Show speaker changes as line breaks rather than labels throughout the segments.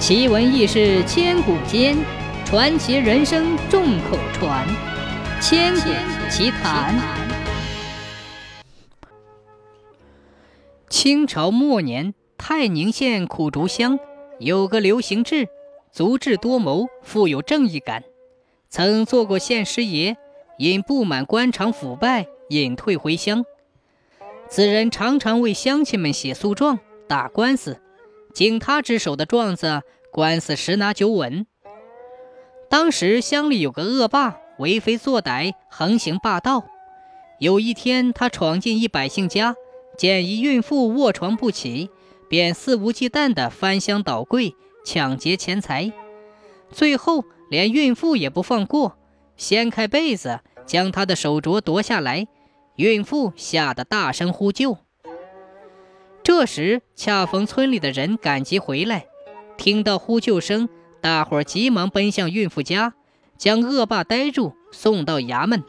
奇闻异事千古间，传奇人生众口传。千古奇谈。清朝末年，泰宁县苦竹乡有个刘行志，足智多谋，富有正义感，曾做过县师爷，因不满官场腐败，隐退回乡。此人常常为乡亲们写诉状、打官司。经他之手的状子，官司十拿九稳。当时乡里有个恶霸，为非作歹，横行霸道。有一天，他闯进一百姓家，见一孕妇卧床不起，便肆无忌惮地翻箱倒柜，抢劫钱财。最后连孕妇也不放过，掀开被子，将她的手镯夺下来。孕妇吓得大声呼救。这时，恰逢村里的人赶集回来，听到呼救声，大伙儿急忙奔向孕妇家，将恶霸逮住，送到衙门。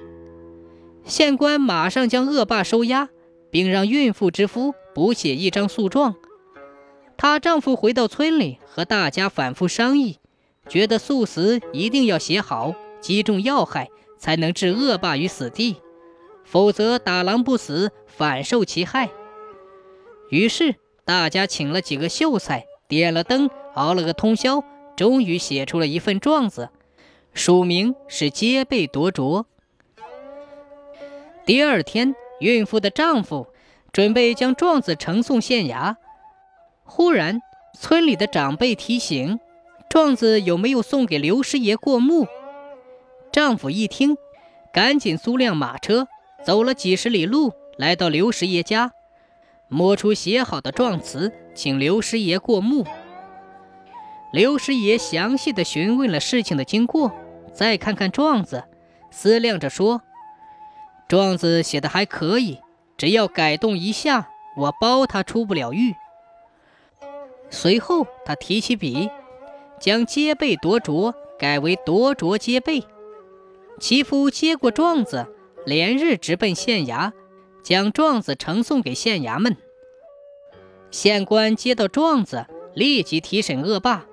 县官马上将恶霸收押，并让孕妇之夫补写一张诉状。她丈夫回到村里，和大家反复商议，觉得诉词一定要写好，击中要害，才能置恶霸于死地，否则打狼不死，反受其害。于是大家请了几个秀才，点了灯，熬了个通宵，终于写出了一份状子，署名是“皆被夺镯”。第二天，孕妇的丈夫准备将状子呈送县衙，忽然村里的长辈提醒：“状子有没有送给刘师爷过目？”丈夫一听，赶紧租辆马车，走了几十里路，来到刘师爷家。摸出写好的状词，请刘师爷过目。刘师爷详细的询问了事情的经过，再看看状子，思量着说：“状子写的还可以，只要改动一下，我包他出不了狱。”随后，他提起笔，将“接背夺镯”改为“夺镯接背”。其夫接过状子，连日直奔县衙。将状子呈送给县衙门。县官接到状子，立即提审恶霸，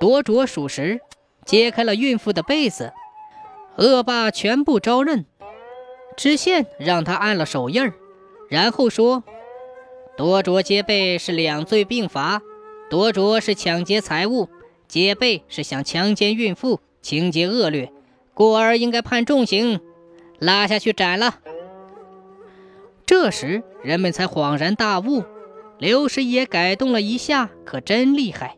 夺镯属实，揭开了孕妇的被子，恶霸全部招认。知县让他按了手印，然后说：“夺镯揭被是两罪并罚，夺镯是抢劫财物，揭被是想强奸孕妇，情节恶劣，故而应该判重刑，拉下去斩了。”这时，人们才恍然大悟，刘师爷改动了一下，可真厉害。